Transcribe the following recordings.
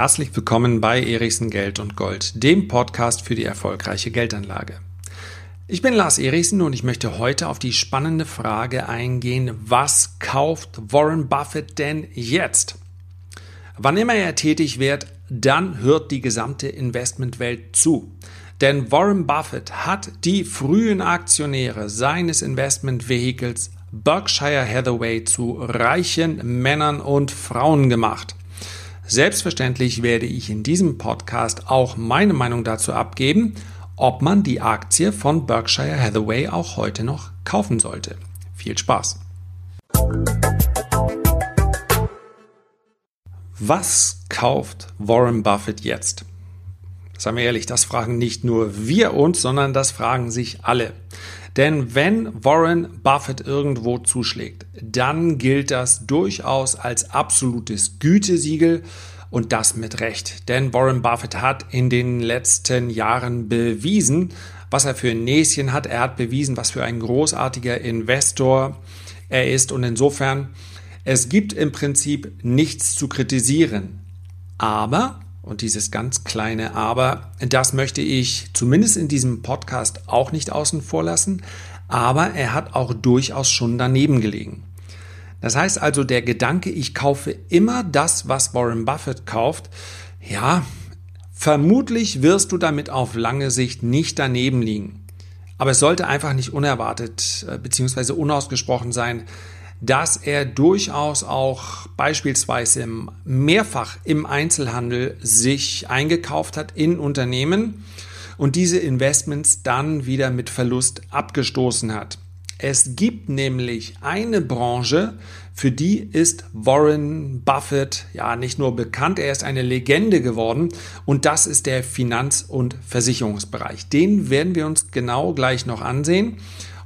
Herzlich willkommen bei Erichsen Geld und Gold, dem Podcast für die erfolgreiche Geldanlage. Ich bin Lars Erichsen und ich möchte heute auf die spannende Frage eingehen, was kauft Warren Buffett denn jetzt? Wann immer er tätig wird, dann hört die gesamte Investmentwelt zu. Denn Warren Buffett hat die frühen Aktionäre seines Investmentvehikels Berkshire Hathaway zu reichen Männern und Frauen gemacht. Selbstverständlich werde ich in diesem Podcast auch meine Meinung dazu abgeben, ob man die Aktie von Berkshire Hathaway auch heute noch kaufen sollte. Viel Spaß! Was kauft Warren Buffett jetzt? Seien wir ehrlich, das fragen nicht nur wir uns, sondern das fragen sich alle. Denn wenn Warren Buffett irgendwo zuschlägt, dann gilt das durchaus als absolutes Gütesiegel und das mit Recht. Denn Warren Buffett hat in den letzten Jahren bewiesen, was er für ein Näschen hat. Er hat bewiesen, was für ein großartiger Investor er ist. Und insofern, es gibt im Prinzip nichts zu kritisieren. Aber und dieses ganz kleine Aber, das möchte ich zumindest in diesem Podcast auch nicht außen vor lassen. Aber er hat auch durchaus schon daneben gelegen. Das heißt also, der Gedanke, ich kaufe immer das, was Warren Buffett kauft, ja, vermutlich wirst du damit auf lange Sicht nicht daneben liegen. Aber es sollte einfach nicht unerwartet äh, bzw. unausgesprochen sein, dass er durchaus auch beispielsweise mehrfach im Einzelhandel sich eingekauft hat in Unternehmen und diese Investments dann wieder mit Verlust abgestoßen hat. Es gibt nämlich eine Branche, für die ist Warren Buffett ja nicht nur bekannt, er ist eine Legende geworden und das ist der Finanz- und Versicherungsbereich. Den werden wir uns genau gleich noch ansehen.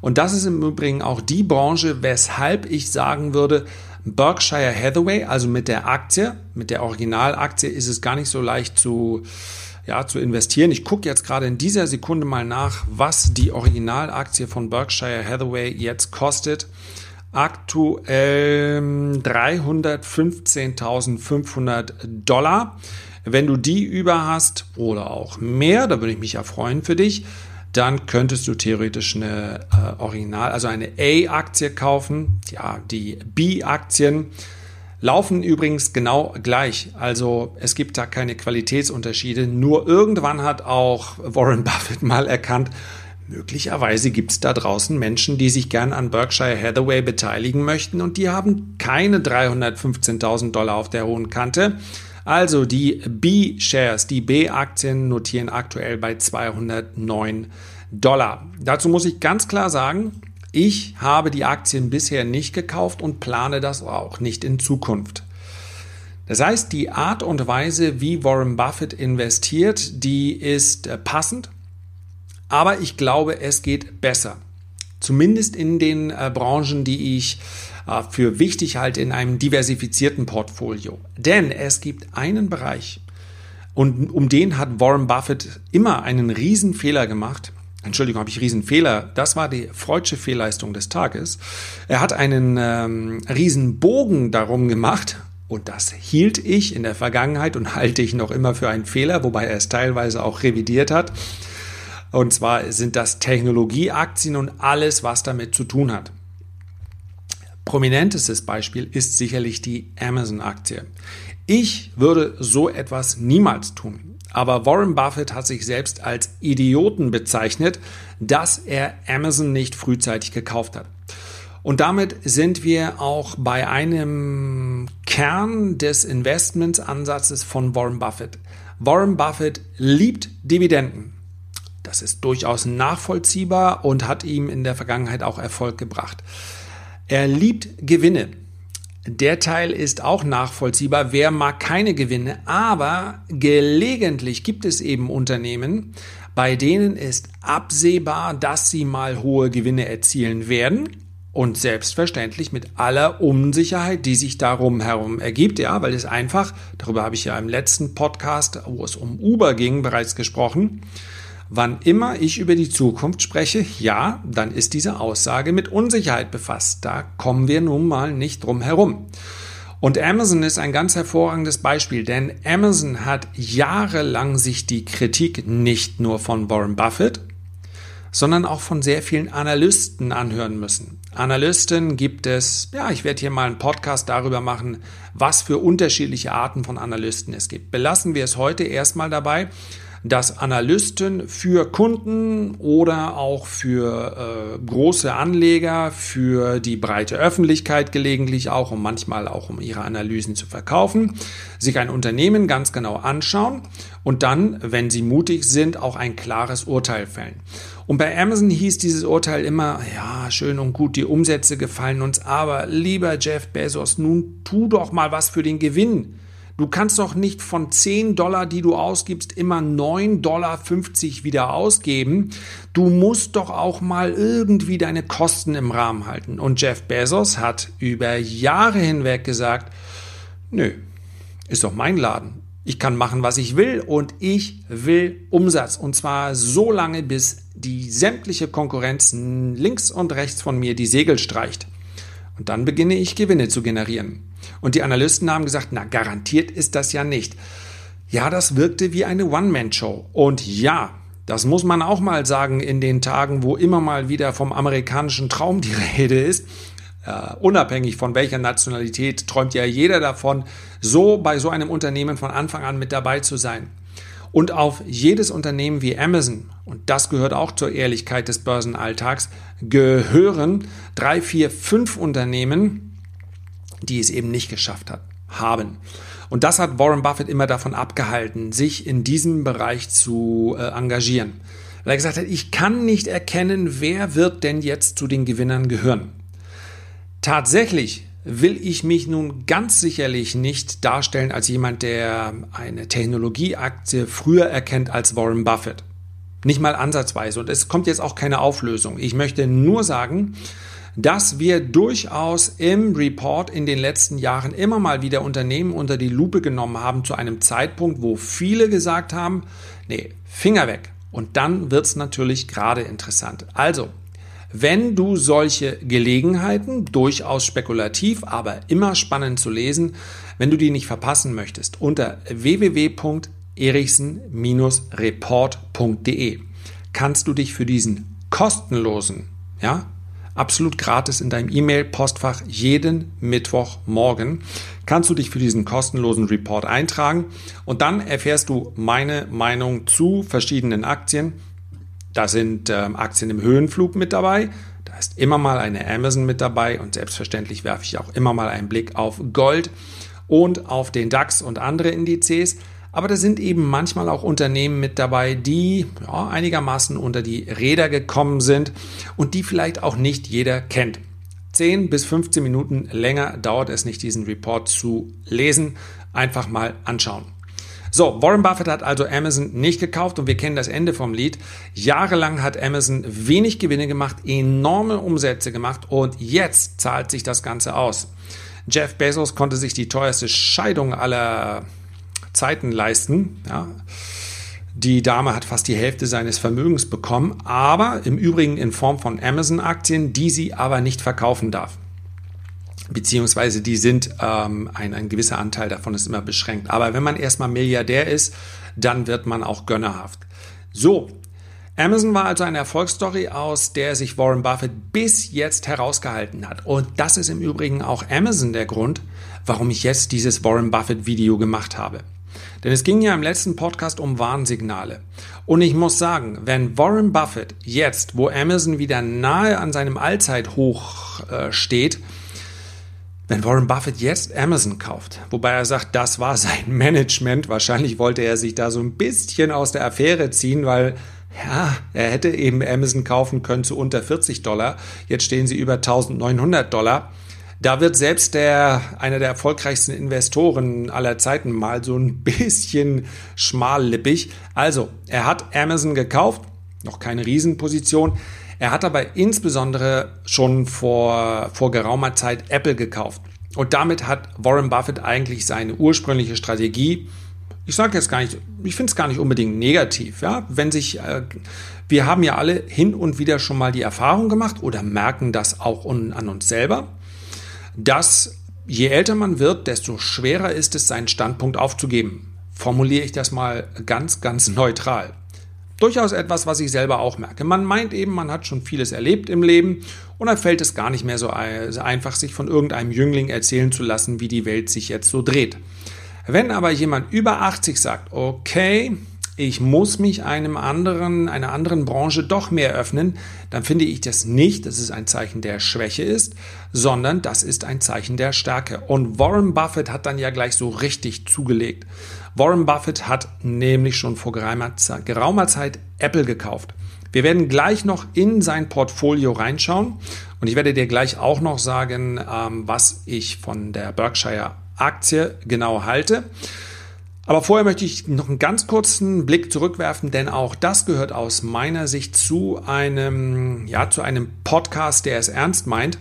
Und das ist im Übrigen auch die Branche, weshalb ich sagen würde, Berkshire Hathaway, also mit der Aktie, mit der Originalaktie ist es gar nicht so leicht zu, ja, zu investieren. Ich gucke jetzt gerade in dieser Sekunde mal nach, was die Originalaktie von Berkshire Hathaway jetzt kostet. Aktuell 315.500 Dollar. Wenn du die über hast oder auch mehr, da würde ich mich ja freuen für dich, dann könntest du theoretisch eine äh, Original, also eine A-Aktie kaufen. Ja, die B-Aktien laufen übrigens genau gleich. Also es gibt da keine Qualitätsunterschiede. Nur irgendwann hat auch Warren Buffett mal erkannt, möglicherweise gibt es da draußen Menschen, die sich gern an Berkshire Hathaway beteiligen möchten und die haben keine 315.000 Dollar auf der hohen Kante. Also die B-Shares, die B-Aktien notieren aktuell bei 209 Dollar. Dazu muss ich ganz klar sagen, ich habe die Aktien bisher nicht gekauft und plane das auch nicht in Zukunft. Das heißt, die Art und Weise, wie Warren Buffett investiert, die ist äh, passend, aber ich glaube, es geht besser. Zumindest in den äh, Branchen, die ich äh, für wichtig halte in einem diversifizierten Portfolio. Denn es gibt einen Bereich, und um den hat Warren Buffett immer einen Riesenfehler gemacht. Entschuldigung, habe ich Riesenfehler. Das war die freudsche Fehlleistung des Tages. Er hat einen ähm, Riesenbogen darum gemacht. Und das hielt ich in der Vergangenheit und halte ich noch immer für einen Fehler, wobei er es teilweise auch revidiert hat. Und zwar sind das Technologieaktien und alles, was damit zu tun hat. Prominentestes Beispiel ist sicherlich die Amazon-Aktie. Ich würde so etwas niemals tun. Aber Warren Buffett hat sich selbst als Idioten bezeichnet, dass er Amazon nicht frühzeitig gekauft hat. Und damit sind wir auch bei einem Kern des Investmentsansatzes von Warren Buffett. Warren Buffett liebt Dividenden. Das ist durchaus nachvollziehbar und hat ihm in der Vergangenheit auch Erfolg gebracht. Er liebt Gewinne. Der Teil ist auch nachvollziehbar. Wer mag keine Gewinne? Aber gelegentlich gibt es eben Unternehmen, bei denen ist absehbar, dass sie mal hohe Gewinne erzielen werden. Und selbstverständlich mit aller Unsicherheit, die sich darum herum ergibt, ja, weil es einfach, darüber habe ich ja im letzten Podcast, wo es um Uber ging, bereits gesprochen, Wann immer ich über die Zukunft spreche, ja, dann ist diese Aussage mit Unsicherheit befasst. Da kommen wir nun mal nicht drum herum. Und Amazon ist ein ganz hervorragendes Beispiel, denn Amazon hat jahrelang sich die Kritik nicht nur von Warren Buffett, sondern auch von sehr vielen Analysten anhören müssen. Analysten gibt es, ja, ich werde hier mal einen Podcast darüber machen, was für unterschiedliche Arten von Analysten es gibt. Belassen wir es heute erstmal dabei dass Analysten für Kunden oder auch für äh, große Anleger, für die breite Öffentlichkeit gelegentlich auch und manchmal auch um ihre Analysen zu verkaufen, sich ein Unternehmen ganz genau anschauen und dann, wenn sie mutig sind, auch ein klares Urteil fällen. Und bei Amazon hieß dieses Urteil immer, ja, schön und gut, die Umsätze gefallen uns, aber lieber Jeff Bezos, nun tu doch mal was für den Gewinn. Du kannst doch nicht von 10 Dollar, die du ausgibst, immer 9,50 Dollar wieder ausgeben. Du musst doch auch mal irgendwie deine Kosten im Rahmen halten. Und Jeff Bezos hat über Jahre hinweg gesagt, nö, ist doch mein Laden. Ich kann machen, was ich will und ich will Umsatz. Und zwar so lange, bis die sämtliche Konkurrenz links und rechts von mir die Segel streicht. Und dann beginne ich Gewinne zu generieren. Und die Analysten haben gesagt, na garantiert ist das ja nicht. Ja, das wirkte wie eine One-Man-Show. Und ja, das muss man auch mal sagen in den Tagen, wo immer mal wieder vom amerikanischen Traum die Rede ist. Uh, unabhängig von welcher Nationalität träumt ja jeder davon, so bei so einem Unternehmen von Anfang an mit dabei zu sein. Und auf jedes Unternehmen wie Amazon, und das gehört auch zur Ehrlichkeit des Börsenalltags, gehören drei, vier, fünf Unternehmen, die es eben nicht geschafft hat, haben. Und das hat Warren Buffett immer davon abgehalten, sich in diesem Bereich zu äh, engagieren. Weil er gesagt hat, ich kann nicht erkennen, wer wird denn jetzt zu den Gewinnern gehören. Tatsächlich will ich mich nun ganz sicherlich nicht darstellen als jemand, der eine Technologieaktie früher erkennt als Warren Buffett. Nicht mal ansatzweise. Und es kommt jetzt auch keine Auflösung. Ich möchte nur sagen, dass wir durchaus im Report in den letzten Jahren immer mal wieder Unternehmen unter die Lupe genommen haben zu einem Zeitpunkt, wo viele gesagt haben, nee, Finger weg. Und dann wird es natürlich gerade interessant. Also, wenn du solche Gelegenheiten, durchaus spekulativ, aber immer spannend zu lesen, wenn du die nicht verpassen möchtest, unter www.erichsen-report.de kannst du dich für diesen kostenlosen, ja, absolut gratis in deinem E-Mail-Postfach jeden Mittwochmorgen. Kannst du dich für diesen kostenlosen Report eintragen und dann erfährst du meine Meinung zu verschiedenen Aktien. Da sind ähm, Aktien im Höhenflug mit dabei. Da ist immer mal eine Amazon mit dabei und selbstverständlich werfe ich auch immer mal einen Blick auf Gold und auf den DAX und andere Indizes. Aber da sind eben manchmal auch Unternehmen mit dabei, die ja, einigermaßen unter die Räder gekommen sind und die vielleicht auch nicht jeder kennt. 10 bis 15 Minuten länger dauert es nicht, diesen Report zu lesen. Einfach mal anschauen. So, Warren Buffett hat also Amazon nicht gekauft und wir kennen das Ende vom Lied. Jahrelang hat Amazon wenig Gewinne gemacht, enorme Umsätze gemacht und jetzt zahlt sich das Ganze aus. Jeff Bezos konnte sich die teuerste Scheidung aller Zeiten leisten. Ja. Die Dame hat fast die Hälfte seines Vermögens bekommen, aber im Übrigen in Form von Amazon-Aktien, die sie aber nicht verkaufen darf. Beziehungsweise die sind, ähm, ein, ein gewisser Anteil davon ist immer beschränkt. Aber wenn man erstmal Milliardär ist, dann wird man auch gönnerhaft. So, Amazon war also eine Erfolgsstory, aus der sich Warren Buffett bis jetzt herausgehalten hat. Und das ist im Übrigen auch Amazon der Grund, warum ich jetzt dieses Warren Buffett Video gemacht habe. Denn es ging ja im letzten Podcast um Warnsignale. Und ich muss sagen, wenn Warren Buffett jetzt, wo Amazon wieder nahe an seinem Allzeithoch äh, steht, wenn Warren Buffett jetzt Amazon kauft, wobei er sagt, das war sein Management, wahrscheinlich wollte er sich da so ein bisschen aus der Affäre ziehen, weil ja, er hätte eben Amazon kaufen können zu unter 40 Dollar. Jetzt stehen sie über 1900 Dollar. Da wird selbst der, einer der erfolgreichsten Investoren aller Zeiten mal so ein bisschen schmallippig. Also, er hat Amazon gekauft, noch keine Riesenposition. Er hat aber insbesondere schon vor, vor geraumer Zeit Apple gekauft. Und damit hat Warren Buffett eigentlich seine ursprüngliche Strategie, ich sage jetzt gar nicht, ich finde es gar nicht unbedingt negativ, ja, wenn sich, äh, wir haben ja alle hin und wieder schon mal die Erfahrung gemacht oder merken das auch an uns selber, dass je älter man wird, desto schwerer ist es, seinen Standpunkt aufzugeben. Formuliere ich das mal ganz, ganz neutral. Durchaus etwas, was ich selber auch merke. Man meint eben, man hat schon vieles erlebt im Leben und dann fällt es gar nicht mehr so einfach, sich von irgendeinem Jüngling erzählen zu lassen, wie die Welt sich jetzt so dreht. Wenn aber jemand über 80 sagt, okay, ich muss mich einem anderen, einer anderen Branche doch mehr öffnen, dann finde ich das nicht, dass es ein Zeichen der Schwäche ist, sondern das ist ein Zeichen der Stärke. Und Warren Buffett hat dann ja gleich so richtig zugelegt. Warren Buffett hat nämlich schon vor geraumer Zeit Apple gekauft. Wir werden gleich noch in sein Portfolio reinschauen und ich werde dir gleich auch noch sagen, ähm, was ich von der Berkshire Aktie genau halte. Aber vorher möchte ich noch einen ganz kurzen Blick zurückwerfen, denn auch das gehört aus meiner Sicht zu einem, ja, zu einem Podcast, der es ernst meint,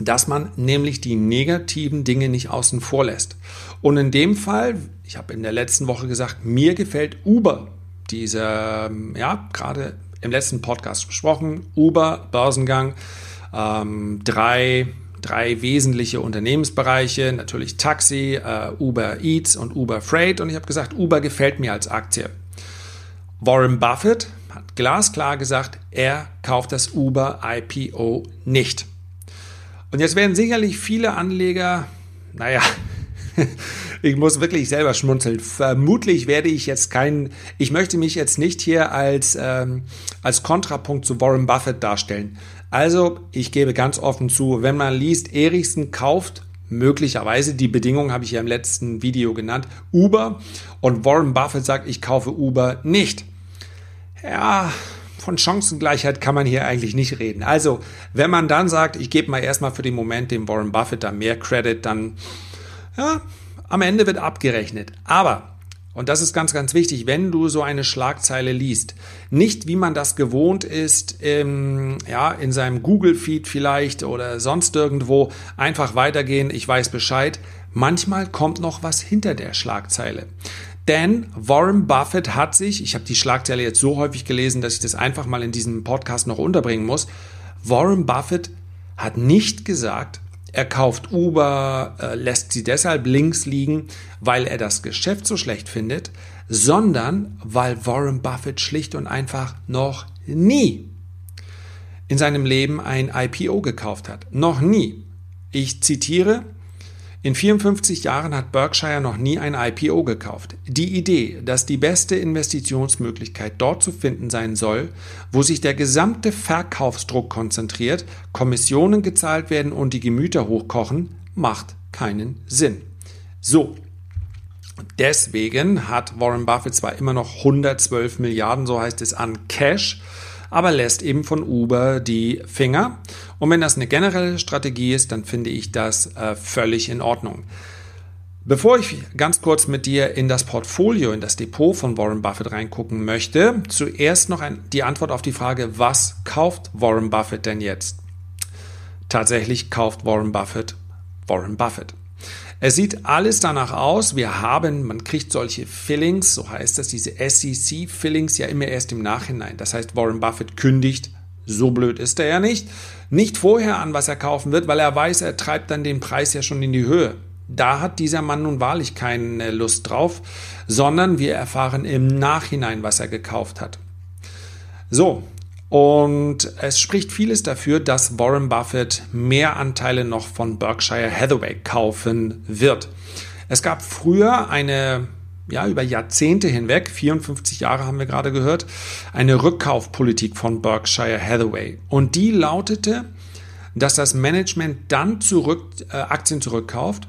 dass man nämlich die negativen Dinge nicht außen vor lässt. Und in dem Fall, ich habe in der letzten Woche gesagt, mir gefällt Uber. Diese, ja, gerade im letzten Podcast besprochen, Uber, Börsengang, ähm, drei drei wesentliche Unternehmensbereiche, natürlich Taxi, äh, Uber Eats und Uber Freight. Und ich habe gesagt, Uber gefällt mir als Aktie. Warren Buffett hat glasklar gesagt, er kauft das Uber IPO nicht. Und jetzt werden sicherlich viele Anleger, naja, ich muss wirklich selber schmunzeln. Vermutlich werde ich jetzt keinen, ich möchte mich jetzt nicht hier als, ähm, als Kontrapunkt zu Warren Buffett darstellen. Also, ich gebe ganz offen zu, wenn man liest, Erichsen kauft möglicherweise, die Bedingungen habe ich ja im letzten Video genannt, Uber und Warren Buffett sagt, ich kaufe Uber nicht. Ja, von Chancengleichheit kann man hier eigentlich nicht reden. Also, wenn man dann sagt, ich gebe mal erstmal für den Moment dem Warren Buffett da mehr Credit, dann, ja, am Ende wird abgerechnet. Aber und das ist ganz, ganz wichtig, wenn du so eine Schlagzeile liest. Nicht, wie man das gewohnt ist, im, ja, in seinem Google-Feed vielleicht oder sonst irgendwo einfach weitergehen, ich weiß Bescheid. Manchmal kommt noch was hinter der Schlagzeile. Denn Warren Buffett hat sich, ich habe die Schlagzeile jetzt so häufig gelesen, dass ich das einfach mal in diesem Podcast noch unterbringen muss. Warren Buffett hat nicht gesagt, er kauft Uber, äh, lässt sie deshalb links liegen, weil er das Geschäft so schlecht findet, sondern weil Warren Buffett schlicht und einfach noch nie in seinem Leben ein IPO gekauft hat. Noch nie. Ich zitiere, in 54 Jahren hat Berkshire noch nie ein IPO gekauft. Die Idee, dass die beste Investitionsmöglichkeit dort zu finden sein soll, wo sich der gesamte Verkaufsdruck konzentriert, Kommissionen gezahlt werden und die Gemüter hochkochen, macht keinen Sinn. So. Deswegen hat Warren Buffett zwar immer noch 112 Milliarden, so heißt es, an Cash, aber lässt eben von Uber die Finger. Und wenn das eine generelle Strategie ist, dann finde ich das äh, völlig in Ordnung. Bevor ich ganz kurz mit dir in das Portfolio, in das Depot von Warren Buffett reingucken möchte, zuerst noch ein, die Antwort auf die Frage, was kauft Warren Buffett denn jetzt? Tatsächlich kauft Warren Buffett Warren Buffett. Es sieht alles danach aus. Wir haben, man kriegt solche Fillings, so heißt das, diese SEC-Fillings ja immer erst im Nachhinein. Das heißt, Warren Buffett kündigt, so blöd ist er ja nicht, nicht vorher an, was er kaufen wird, weil er weiß, er treibt dann den Preis ja schon in die Höhe. Da hat dieser Mann nun wahrlich keine Lust drauf, sondern wir erfahren im Nachhinein, was er gekauft hat. So, und es spricht vieles dafür, dass Warren Buffett mehr Anteile noch von Berkshire Hathaway kaufen wird. Es gab früher eine, ja, über Jahrzehnte hinweg, 54 Jahre haben wir gerade gehört, eine Rückkaufpolitik von Berkshire Hathaway. Und die lautete, dass das Management dann zurück, äh, Aktien zurückkauft,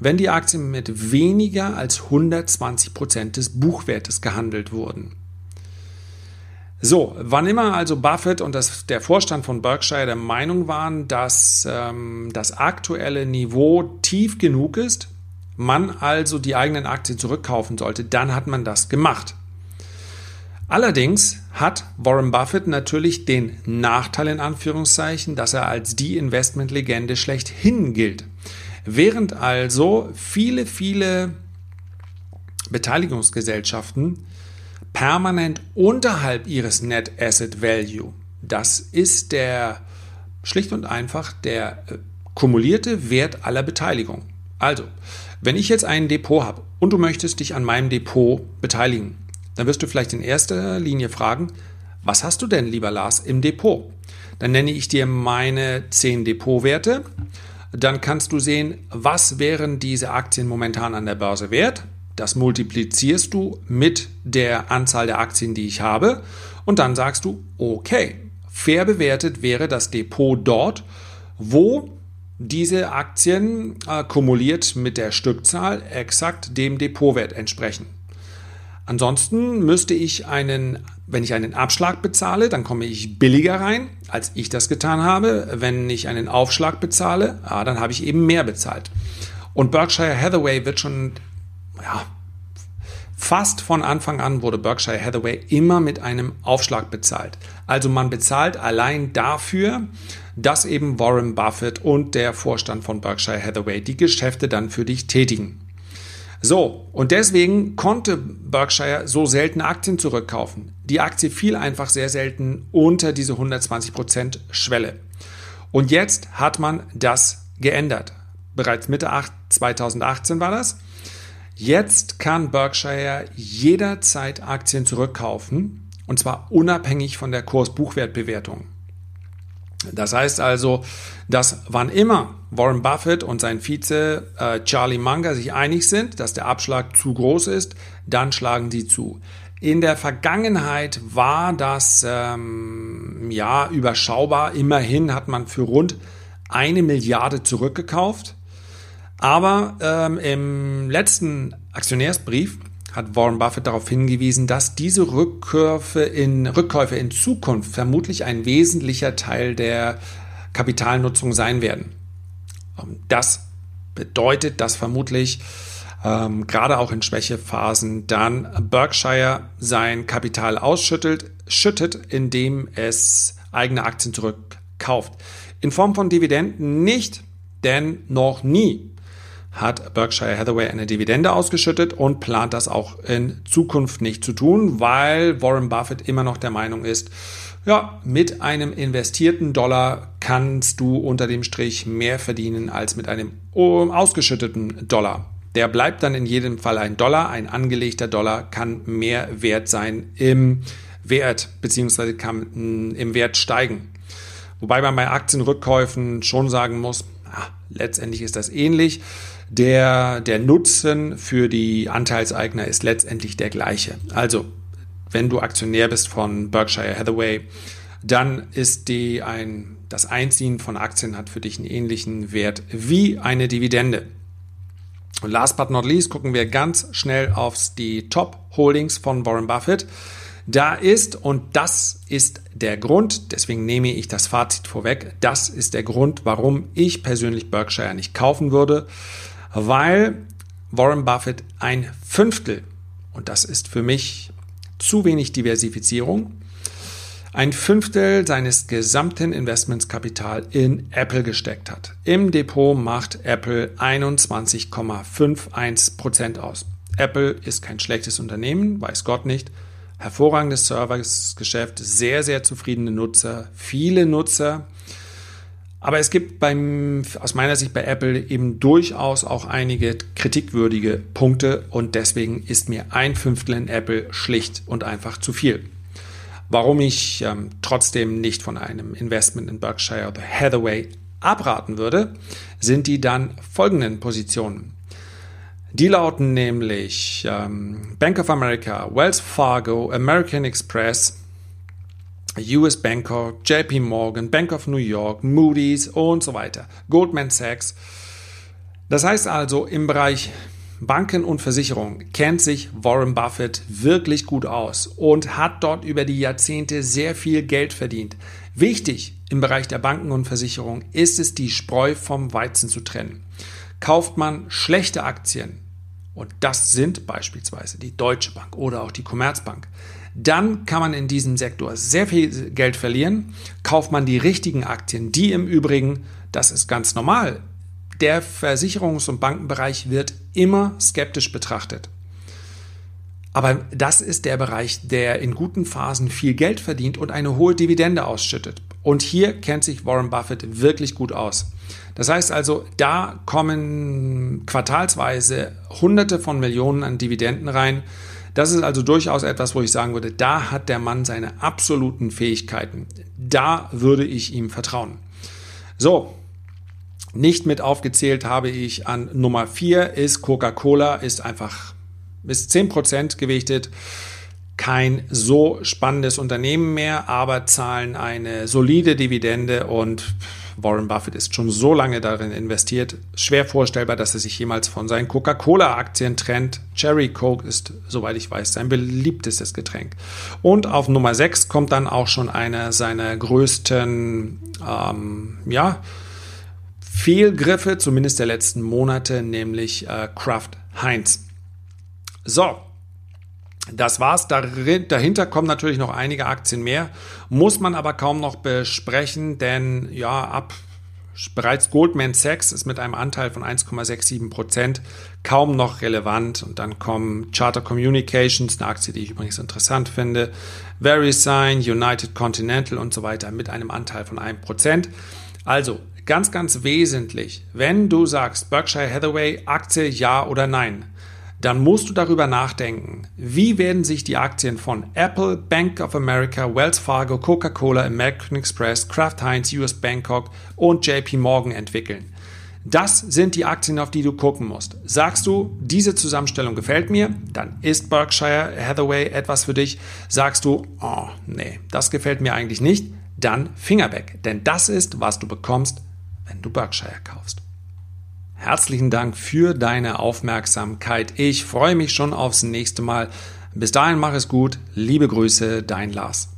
wenn die Aktien mit weniger als 120 Prozent des Buchwertes gehandelt wurden. So, wann immer also Buffett und das, der Vorstand von Berkshire der Meinung waren, dass ähm, das aktuelle Niveau tief genug ist, man also die eigenen Aktien zurückkaufen sollte, dann hat man das gemacht. Allerdings hat Warren Buffett natürlich den Nachteil in Anführungszeichen, dass er als die Investmentlegende schlechthin gilt. Während also viele, viele Beteiligungsgesellschaften permanent unterhalb ihres Net Asset Value. Das ist der schlicht und einfach der äh, kumulierte Wert aller Beteiligung. Also, wenn ich jetzt ein Depot habe und du möchtest dich an meinem Depot beteiligen, dann wirst du vielleicht in erster Linie fragen, was hast du denn, lieber Lars, im Depot? Dann nenne ich dir meine 10 Depotwerte. Dann kannst du sehen, was wären diese Aktien momentan an der Börse wert. Das multiplizierst du mit der Anzahl der Aktien, die ich habe. Und dann sagst du, okay, fair bewertet wäre das Depot dort, wo diese Aktien äh, kumuliert mit der Stückzahl exakt dem Depotwert entsprechen. Ansonsten müsste ich einen, wenn ich einen Abschlag bezahle, dann komme ich billiger rein, als ich das getan habe. Wenn ich einen Aufschlag bezahle, ah, dann habe ich eben mehr bezahlt. Und Berkshire Hathaway wird schon, ja, fast von Anfang an wurde Berkshire Hathaway immer mit einem Aufschlag bezahlt. Also man bezahlt allein dafür, dass eben Warren Buffett und der Vorstand von Berkshire Hathaway die Geschäfte dann für dich tätigen. So, und deswegen konnte Berkshire so selten Aktien zurückkaufen. Die Aktie fiel einfach sehr selten unter diese 120% Schwelle. Und jetzt hat man das geändert. Bereits Mitte 2018 war das. Jetzt kann Berkshire jederzeit Aktien zurückkaufen und zwar unabhängig von der Kurs-Buchwertbewertung. Das heißt also, dass wann immer Warren Buffett und sein Vize äh, Charlie Munger sich einig sind, dass der Abschlag zu groß ist, dann schlagen sie zu. In der Vergangenheit war das ähm, ja überschaubar. Immerhin hat man für rund eine Milliarde zurückgekauft. Aber ähm, im letzten Aktionärsbrief hat Warren Buffett darauf hingewiesen, dass diese Rückkäufe in, Rückkäufe in Zukunft vermutlich ein wesentlicher Teil der Kapitalnutzung sein werden. Das bedeutet, dass vermutlich ähm, gerade auch in Schwächephasen dann Berkshire sein Kapital ausschüttelt, schüttet, indem es eigene Aktien zurückkauft. In Form von Dividenden nicht, denn noch nie hat Berkshire Hathaway eine Dividende ausgeschüttet und plant das auch in Zukunft nicht zu tun, weil Warren Buffett immer noch der Meinung ist, ja, mit einem investierten Dollar kannst du unter dem Strich mehr verdienen als mit einem ausgeschütteten Dollar. Der bleibt dann in jedem Fall ein Dollar. Ein angelegter Dollar kann mehr wert sein im Wert, beziehungsweise kann mm, im Wert steigen. Wobei man bei Aktienrückkäufen schon sagen muss, ah, letztendlich ist das ähnlich. Der, der Nutzen für die Anteilseigner ist letztendlich der gleiche. Also, wenn du Aktionär bist von Berkshire Hathaway, dann ist die ein, das Einziehen von Aktien hat für dich einen ähnlichen Wert wie eine Dividende. Und last but not least gucken wir ganz schnell auf die Top Holdings von Warren Buffett. Da ist, und das ist der Grund, deswegen nehme ich das Fazit vorweg, das ist der Grund, warum ich persönlich Berkshire nicht kaufen würde weil Warren Buffett ein Fünftel, und das ist für mich zu wenig Diversifizierung, ein Fünftel seines gesamten Investmentskapital in Apple gesteckt hat. Im Depot macht Apple 21,51 Prozent aus. Apple ist kein schlechtes Unternehmen, weiß Gott nicht. Hervorragendes Servicegeschäft, sehr, sehr zufriedene Nutzer, viele Nutzer, aber es gibt beim, aus meiner Sicht bei Apple eben durchaus auch einige kritikwürdige Punkte und deswegen ist mir ein Fünftel in Apple schlicht und einfach zu viel. Warum ich ähm, trotzdem nicht von einem Investment in Berkshire oder Hathaway abraten würde, sind die dann folgenden Positionen. Die lauten nämlich ähm, Bank of America, Wells Fargo, American Express, US Banker, JP Morgan, Bank of New York, Moody's und so weiter, Goldman Sachs. Das heißt also, im Bereich Banken und Versicherung kennt sich Warren Buffett wirklich gut aus und hat dort über die Jahrzehnte sehr viel Geld verdient. Wichtig im Bereich der Banken und Versicherung ist es, die Spreu vom Weizen zu trennen. Kauft man schlechte Aktien, und das sind beispielsweise die Deutsche Bank oder auch die Commerzbank, dann kann man in diesem Sektor sehr viel Geld verlieren. Kauft man die richtigen Aktien, die im Übrigen, das ist ganz normal, der Versicherungs- und Bankenbereich wird immer skeptisch betrachtet. Aber das ist der Bereich, der in guten Phasen viel Geld verdient und eine hohe Dividende ausschüttet. Und hier kennt sich Warren Buffett wirklich gut aus. Das heißt also, da kommen quartalsweise Hunderte von Millionen an Dividenden rein. Das ist also durchaus etwas, wo ich sagen würde, da hat der Mann seine absoluten Fähigkeiten. Da würde ich ihm vertrauen. So, nicht mit aufgezählt habe ich an Nummer 4 ist Coca-Cola, ist einfach, ist 10% gewichtet. Kein so spannendes Unternehmen mehr, aber zahlen eine solide Dividende und Warren Buffett ist schon so lange darin investiert. Schwer vorstellbar, dass er sich jemals von seinen Coca-Cola-Aktien trennt. Cherry Coke ist, soweit ich weiß, sein beliebtestes Getränk. Und auf Nummer 6 kommt dann auch schon einer seiner größten, ähm, ja, Fehlgriffe, zumindest der letzten Monate, nämlich äh, Kraft Heinz. So, das war's. Dahinter kommen natürlich noch einige Aktien mehr, muss man aber kaum noch besprechen, denn ja, ab bereits Goldman Sachs ist mit einem Anteil von 1,67 Prozent kaum noch relevant. Und dann kommen Charter Communications, eine Aktie, die ich übrigens interessant finde, VeriSign, United Continental und so weiter mit einem Anteil von 1 Prozent. Also Ganz, ganz wesentlich, wenn du sagst Berkshire Hathaway Aktie ja oder nein, dann musst du darüber nachdenken, wie werden sich die Aktien von Apple, Bank of America, Wells Fargo, Coca-Cola, American Express, Kraft Heinz, US Bangkok und JP Morgan entwickeln. Das sind die Aktien, auf die du gucken musst. Sagst du, diese Zusammenstellung gefällt mir, dann ist Berkshire Hathaway etwas für dich. Sagst du, oh nee, das gefällt mir eigentlich nicht, dann Finger weg. Denn das ist, was du bekommst, wenn du Berkshire kaufst. Herzlichen Dank für deine Aufmerksamkeit. Ich freue mich schon aufs nächste Mal. Bis dahin mach es gut. Liebe Grüße, dein Lars.